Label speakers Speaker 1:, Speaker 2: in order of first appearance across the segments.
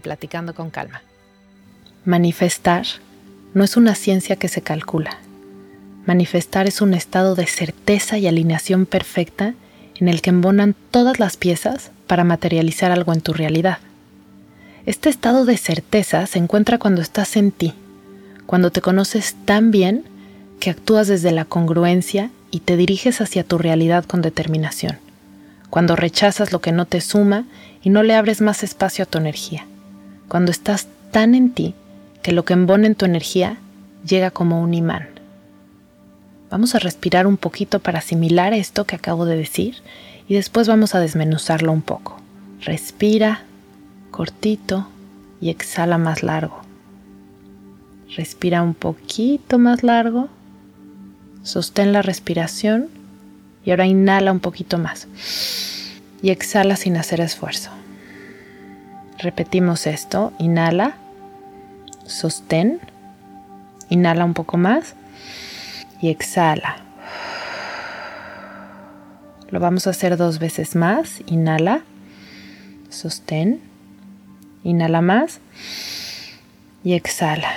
Speaker 1: Platicando con Calma. Manifestar no es una ciencia que se calcula. Manifestar es un estado de certeza y alineación perfecta en el que embonan todas las piezas para materializar algo en tu realidad. Este estado de certeza se encuentra cuando estás en ti, cuando te conoces tan bien que actúas desde la congruencia y te diriges hacia tu realidad con determinación cuando rechazas lo que no te suma y no le abres más espacio a tu energía, cuando estás tan en ti que lo que embona en tu energía llega como un imán. Vamos a respirar un poquito para asimilar esto que acabo de decir y después vamos a desmenuzarlo un poco. Respira cortito y exhala más largo. Respira un poquito más largo. Sostén la respiración y ahora inhala un poquito más. Y exhala sin hacer esfuerzo. Repetimos esto. Inhala. Sostén. Inhala un poco más. Y exhala. Lo vamos a hacer dos veces más. Inhala. Sostén. Inhala más. Y exhala.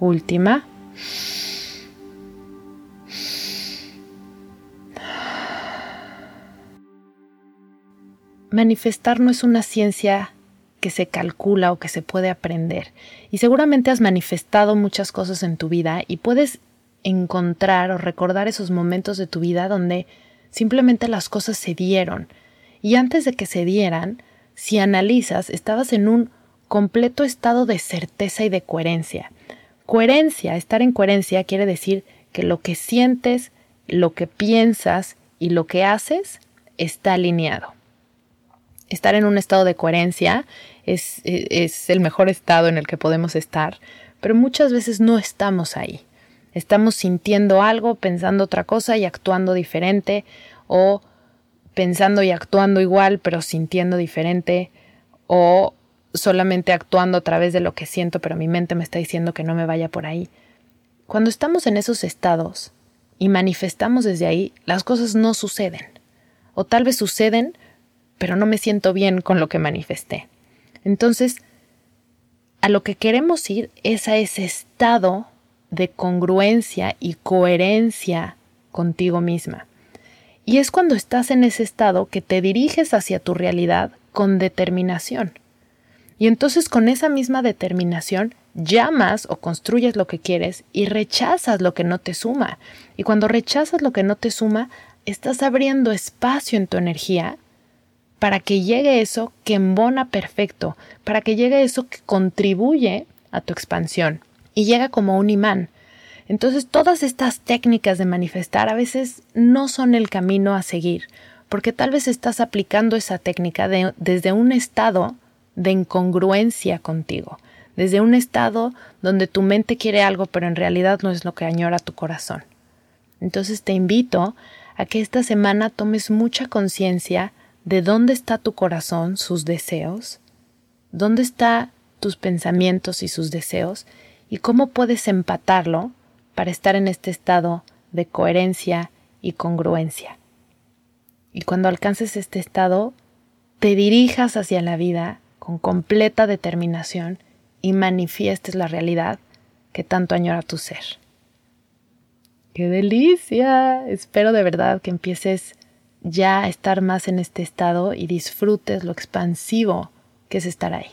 Speaker 1: Última. Manifestar no es una ciencia que se calcula o que se puede aprender. Y seguramente has manifestado muchas cosas en tu vida y puedes encontrar o recordar esos momentos de tu vida donde simplemente las cosas se dieron. Y antes de que se dieran, si analizas, estabas en un completo estado de certeza y de coherencia. Coherencia, estar en coherencia quiere decir que lo que sientes, lo que piensas y lo que haces está alineado estar en un estado de coherencia es, es, el mejor estado en el que podemos estar, pero muchas veces no estamos ahí. Estamos sintiendo algo, pensando otra cosa y actuando diferente, o pensando y actuando igual, pero sintiendo diferente, o solamente actuando a través de lo que siento, pero mi mente me está diciendo que no me vaya por ahí. Cuando estamos en esos estados y manifestamos desde ahí, las cosas no suceden. O tal vez suceden, pero no me siento bien con lo que manifesté. Entonces, a lo que queremos ir es a ese estado de congruencia y coherencia contigo misma. Y es cuando estás en ese estado que te diriges hacia tu realidad con determinación. Y entonces con esa misma determinación llamas o construyes lo que quieres y rechazas lo que no te suma. Y cuando rechazas lo que no te suma, estás abriendo espacio en tu energía para que llegue eso que embona perfecto, para que llegue eso que contribuye a tu expansión y llega como un imán. Entonces todas estas técnicas de manifestar a veces no son el camino a seguir, porque tal vez estás aplicando esa técnica desde un estado de incongruencia contigo, desde un estado donde tu mente quiere algo pero en realidad no es lo que añora tu corazón. Entonces te invito a que esta semana tomes mucha conciencia de dónde está tu corazón, sus deseos, dónde están tus pensamientos y sus deseos, y cómo puedes empatarlo para estar en este estado de coherencia y congruencia. Y cuando alcances este estado, te dirijas hacia la vida con completa determinación y manifiestes la realidad que tanto añora tu ser. ¡Qué delicia! Espero de verdad que empieces ya estar más en este estado y disfrutes lo expansivo que es estar ahí.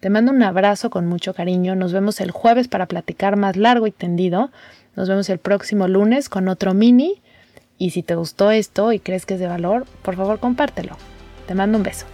Speaker 1: Te mando un abrazo con mucho cariño. Nos vemos el jueves para platicar más largo y tendido. Nos vemos el próximo lunes con otro mini. Y si te gustó esto y crees que es de valor, por favor compártelo. Te mando un beso.